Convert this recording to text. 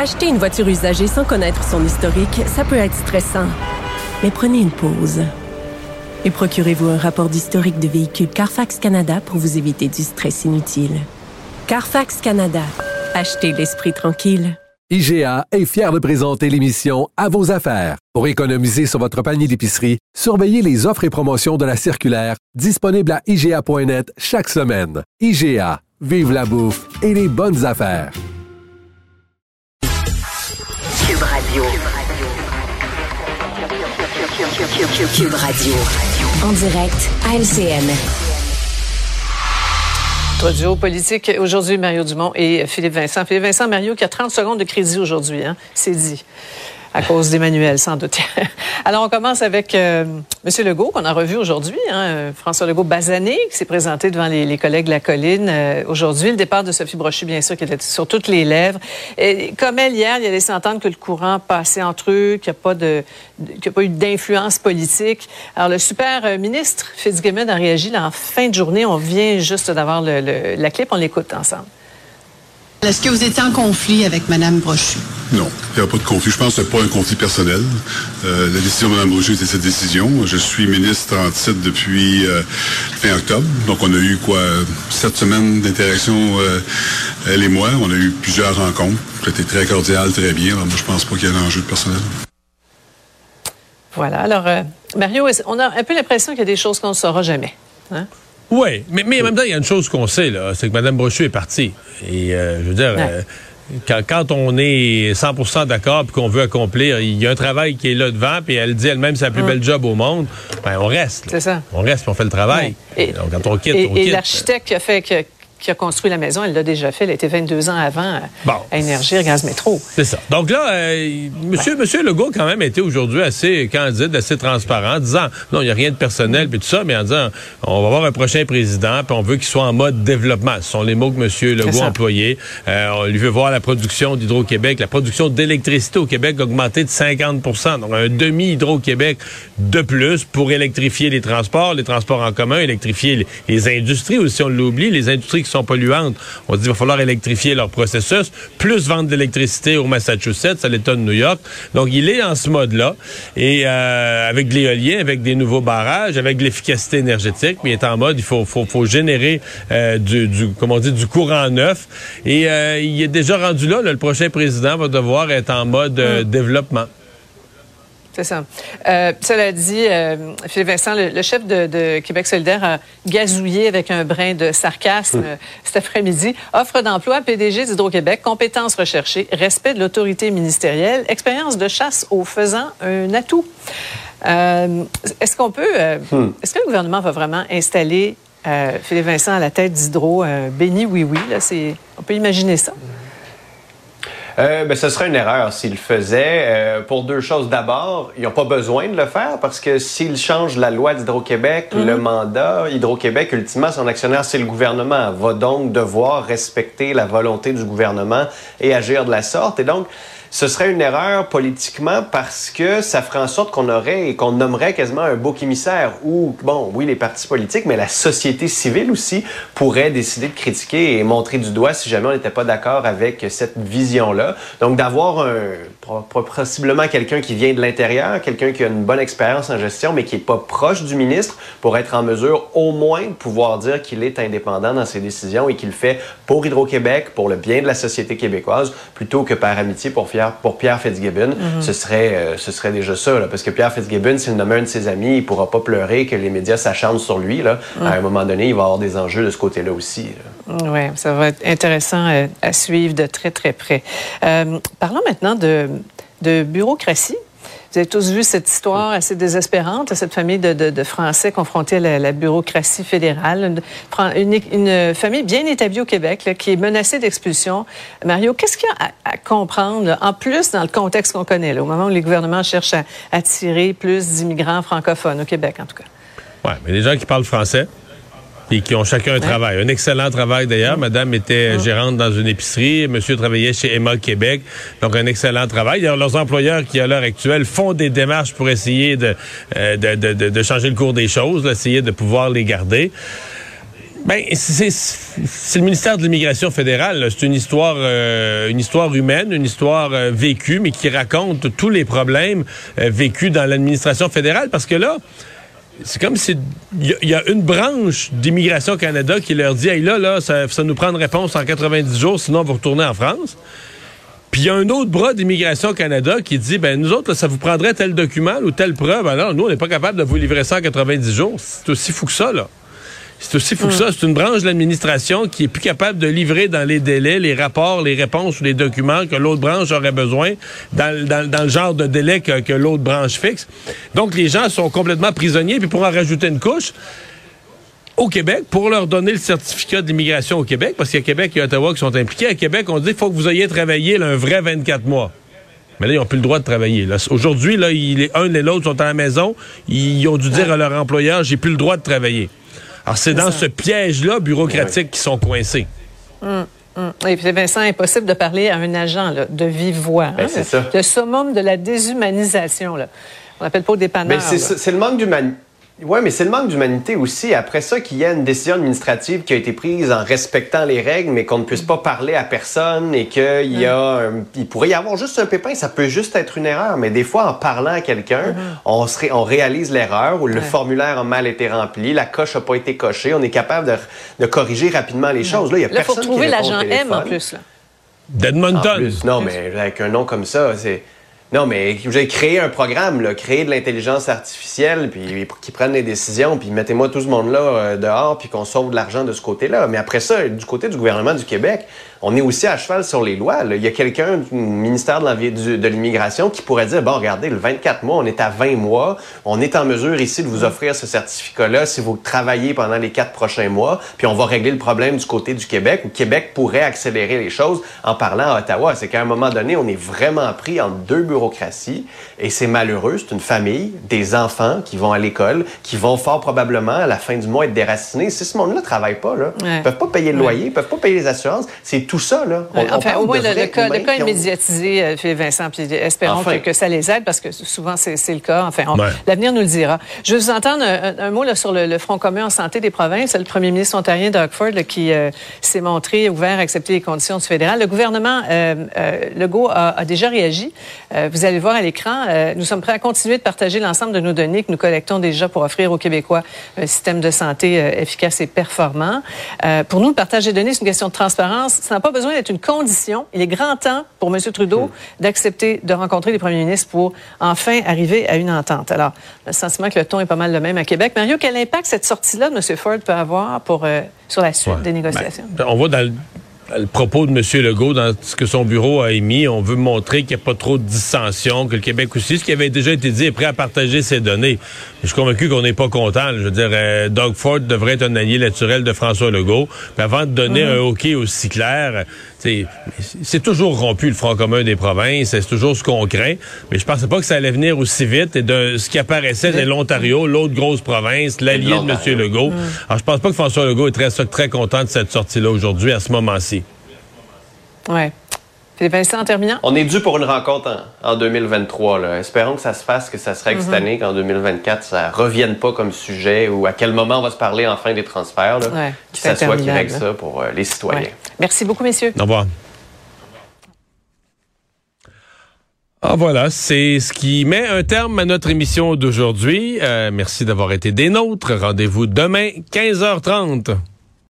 Acheter une voiture usagée sans connaître son historique, ça peut être stressant. Mais prenez une pause. Et procurez-vous un rapport d'historique de véhicule Carfax Canada pour vous éviter du stress inutile. Carfax Canada. Achetez l'esprit tranquille. IGA est fier de présenter l'émission À vos affaires. Pour économiser sur votre panier d'épicerie, surveillez les offres et promotions de la circulaire disponible à IGA.net chaque semaine. IGA, vive la bouffe et les bonnes affaires. Radio. Cube Radio. En direct à LCN. Duo politique aujourd'hui, Mario Dumont et Philippe Vincent. Philippe Vincent, Mario, qui a 30 secondes de crédit aujourd'hui, hein? c'est dit à cause d'Emmanuel, sans doute. Alors, on commence avec euh, M. Legault, qu'on a revu aujourd'hui, hein, François Legault-Bazané, qui s'est présenté devant les, collègues de la colline euh, aujourd'hui. Le départ de Sophie Brochu, bien sûr, qui était sur toutes les lèvres. Et, comme elle, hier, il a laissé entendre que le courant passait entre eux, qu'il n'y a pas eu d'influence politique. Alors, le super euh, ministre Fitzgibbon a réagi en fin de journée. On vient juste d'avoir la clip. On l'écoute ensemble. Est-ce que vous étiez en conflit avec Mme Brochu? Non, il n'y a pas de conflit. Je pense que ce n'est pas un conflit personnel. Euh, la décision de Mme Brochu, c'est cette décision. Je suis ministre en titre depuis euh, fin octobre. Donc, on a eu, quoi, sept semaines d'interaction, euh, elle et moi. On a eu plusieurs rencontres. C'était très cordial, très bien. Alors, moi, je pense pas qu'il y ait un enjeu de personnel. Voilà. Alors, euh, Mario, on a un peu l'impression qu'il y a des choses qu'on ne saura jamais. Hein? Oui, mais, mais en même temps, il y a une chose qu'on sait, là, c'est que Mme Brochu est partie. Et euh, je veux dire, ouais. euh, quand, quand, on est 100% d'accord et qu'on veut accomplir, il y a un travail qui est là devant, puis elle dit elle-même c'est la plus belle job au monde, ben on reste. C'est ça. On reste puis on fait le travail. Ouais. Et, Donc, quand on quitte, et, on quitte. Et l'architecte qui a fait que qui a construit la maison, elle l'a déjà fait. Elle était 22 ans avant bon. à Énergie, Gaz Métro. C'est ça. Donc là, euh, monsieur, ouais. monsieur Legault, quand même, était aujourd'hui assez candide, assez transparent, en disant, non, il n'y a rien de personnel, puis tout ça, mais en disant, on va avoir un prochain président, puis on veut qu'il soit en mode développement. Ce sont les mots que monsieur Legault a employés. Euh, on lui veut voir la production d'Hydro-Québec, la production d'électricité au Québec augmenter de 50% donc un demi-Hydro-Québec de plus pour électrifier les transports, les transports en commun, électrifier les, les industries aussi, on l'oublie, les industries qui sont polluantes. On dit qu'il va falloir électrifier leur processus, plus vendre de l'électricité au Massachusetts, à l'État de New York. Donc, il est en ce mode-là. Et euh, avec de l'éolien, avec des nouveaux barrages, avec de l'efficacité énergétique, mais il est en mode, il faut, faut, faut générer euh, du, du, comment on dit, du courant neuf. Et euh, il est déjà rendu là, là, Le prochain président va devoir être en mode mm. développement. C'est ça. Euh, cela dit, euh, Philippe Vincent, le, le chef de, de, Québec solidaire a gazouillé avec un brin de sarcasme mmh. cet après-midi. Offre d'emploi, PDG d'Hydro-Québec, compétences recherchées, respect de l'autorité ministérielle, expérience de chasse au faisant un atout. Euh, est-ce qu'on peut, mmh. est-ce que le gouvernement va vraiment installer Philippe Vincent à la tête d'Hydro, béni oui oui, là, c'est, on peut imaginer ça? Euh, ben, ce serait une erreur s'il le faisait. Euh, pour deux choses. D'abord, ils n'ont pas besoin de le faire parce que s'ils changent la loi d'Hydro-Québec, -hmm. le mandat, Hydro-Québec, ultimement, son actionnaire, c'est le gouvernement, va donc devoir respecter la volonté du gouvernement et agir de la sorte. Et donc, ce serait une erreur politiquement parce que ça ferait en sorte qu'on aurait et qu'on nommerait quasiment un bouc émissaire où, bon, oui, les partis politiques, mais la société civile aussi pourrait décider de critiquer et montrer du doigt si jamais on n'était pas d'accord avec cette vision-là. Donc, d'avoir un, possiblement quelqu'un qui vient de l'intérieur, quelqu'un qui a une bonne expérience en gestion, mais qui n'est pas proche du ministre pour être en mesure au moins de pouvoir dire qu'il est indépendant dans ses décisions et qu'il fait pour Hydro-Québec, pour le bien de la société québécoise, plutôt que par amitié pour faire pour Pierre Fitzgibbon, mm -hmm. ce, serait, euh, ce serait déjà ça. Là, parce que Pierre Fitzgibbon, s'il nomme un de ses amis, il ne pourra pas pleurer que les médias s'acharnent sur lui. Là. Mm. À un moment donné, il va avoir des enjeux de ce côté-là aussi. Oui, ça va être intéressant à, à, suivre de très, très près. Euh, parlons maintenant de, de bureaucratie. Vous avez tous vu cette histoire assez désespérante, cette famille de, Français confrontés à la, bureaucratie fédérale, une, famille bien établie au Québec qui est menacée d'expulsion. Mario, qu'est-ce qu'il y a à, comprendre, en plus dans le contexte qu'on connaît, au moment où les gouvernements cherchent à attirer plus d'immigrants francophones au Québec, en tout cas? Oui, mais les gens qui parlent français, et qui ont chacun un travail. Un excellent travail d'ailleurs. Madame était gérante dans une épicerie. Monsieur travaillait chez Emma Québec. Donc un excellent travail. D'ailleurs, leurs employeurs qui, à l'heure actuelle, font des démarches pour essayer de, euh, de, de, de, changer le cours des choses, là, essayer de pouvoir les garder. Ben, c'est le ministère de l'immigration fédérale. C'est une histoire, euh, une histoire humaine, une histoire euh, vécue, mais qui raconte tous les problèmes euh, vécus dans l'administration fédérale. Parce que là, c'est comme si il y, a- une branche d'immigration Canada qui leur dit, hey là, là, ça, ça nous prend une réponse en 90 jours, sinon vous retournez en France. Puis il y a un autre bras d'immigration Canada qui dit, ben nous autres, là, ça vous prendrait tel document ou telle preuve. Alors nous, on n'est pas capable de vous livrer ça en 90 jours. C'est aussi fou que ça, là. C'est aussi fou que ça. C'est une branche de l'administration qui est plus capable de livrer dans les délais les rapports, les réponses ou les documents que l'autre branche aurait besoin dans, dans- dans le genre de délai que, que l'autre branche fixe. Donc, les gens sont complètement prisonniers. Puis pour en rajouter une couche, au Québec, pour leur donner le certificat d'immigration au Québec, parce qu'il y a Québec et Ottawa qui sont impliqués, à Québec, on dit qu'il faut que vous ayez travaillé là, un vrai 24 mois. Mais là, ils n'ont plus le droit de travailler. là. Aujourd'hui, là, ils- les un et l'autre sont à la maison. Ils ont dû dire à leur employeur, j'ai plus le droit de travailler. Alors, c'est dans ce piège-là bureaucratique qu'ils sont coincés. Et puis, Vincent, impossible de parler à un agent là, de vive voix. Ben, hein, c'est le- ça. Le summum de la déshumanisation. Là. On n'appelle pas au dépanneur. C'est ça, c'est le manque d'humanité. Oui, mais c'est le manque d'humanité aussi. Après ça, qu'il y ait une décision administrative qui a été prise en respectant les règles, mais qu'on ne puisse pas parler à personne et qu'il y a un- il pourrait y avoir juste un pépin, ça peut juste être une erreur. Mais des fois, en parlant à quelqu'un, on, se ré- on réalise l'erreur ou le formulaire a mal été rempli, la coche n'a pas été cochée. On est capable de, de corriger rapidement les choses. Là, il y a Là, faut personne retrouver répond au l'agent M en plus. Là. En D'Edmonton. plus. Non, mais avec un nom comme ça, c'est. Non, mais avez créé un programme, là, créer de l'intelligence artificielle, puis qui prennent les décisions, puis mettez-moi tout ce monde-là euh, dehors, puis qu'on sauve de l'argent de ce côté-là. Mais après ça, du côté du gouvernement du Québec, on est aussi à cheval sur les lois. Il y a quelqu'un du ministère de l'Immigration qui pourrait dire, bon, regardez, le 24 mois, on est à 20 mois, on est en mesure ici de vous offrir ce certificat-là si vous travaillez pendant les quatre prochains mois, puis on va régler le problème du côté du Québec, où Québec pourrait accélérer les choses en parlant à Ottawa. C'est qu'à un moment donné, on est vraiment pris entre deux et c'est malheureux. C'est une famille, des enfants qui vont à l'école, qui vont fort probablement à la fin du mois être déracinés. Si ce monde-là travaille pas, là, Ouais. ils peuvent pas payer le loyer, ils peuvent pas payer les assurances. C'est tout ça, là. On- Ouais, on enfin, au moins, le, le cas, le cas est ont- médiatisé, euh, Philippe Vincent, puis espérons Enfin. que, que ça les aide, parce que souvent, c'est le cas. Enfin, Ouais. l'avenir nous le dira. Je veux vous entendre un, un- un mot là, sur le, le Front commun en santé des provinces. Le premier ministre ontarien, Doug Ford, là, qui euh, s'est montré ouvert à accepter les conditions du fédéral. Le gouvernement euh, euh, Legault a, a déjà réagi. Euh, vous allez le voir à l'écran. Euh, nous sommes prêts à continuer de partager l'ensemble de nos données que nous collectons déjà pour offrir aux Québécois un système de santé euh, efficace et performant. Euh, pour nous, le partage des données, c'est une question de transparence. Ça n'a pas besoin d'être une condition. Il est grand temps pour M. Trudeau d'accepter de rencontrer les premiers ministres pour enfin arriver à une entente. Alors, le sentiment que le ton est pas mal le même à Québec. Mario, quel impact cette sortie-là de M. Ford peut avoir pour, sur la suite Ouais. des négociations? Ben, on voit dans le, le propos de M. Legault, dans ce que son bureau a émis, on veut montrer qu'il n'y a pas trop de dissension, que le Québec aussi, ce qui avait déjà été dit, est prêt à partager ses données. Je suis convaincu qu'on n'est pas content. Je veux dire, euh, Doug Ford devrait être un allié naturel de François Legault. Puis avant de donner un hockey aussi clair, c'est toujours rompu le Front commun des provinces, c'est toujours ce qu'on craint. Mais je pensais pas que ça allait venir aussi vite. Et de ce qui apparaissait, c'est l'Ontario, l'autre grosse province, l'allié de M. Legault. Alors je pense pas que François Legault est très, très content de cette sortie-là aujourd'hui, à ce moment-ci. Oui. Philippe Vincent, en terminant? On est dû pour une rencontre en, en 2023. Là. Espérons que ça se fasse, que ça se règle cette année, qu'en 2024, ça revienne pas comme sujet ou à quel moment on va se parler enfin des transferts. Là, Ouais, qui c'est s'assoit, qui règle ça pour euh, les citoyens. Ouais. Merci beaucoup, messieurs. Au revoir. Ah voilà, c'est ce qui met un terme à notre émission d'aujourd'hui. Euh, merci d'avoir été des nôtres. Rendez-vous demain, 15h30.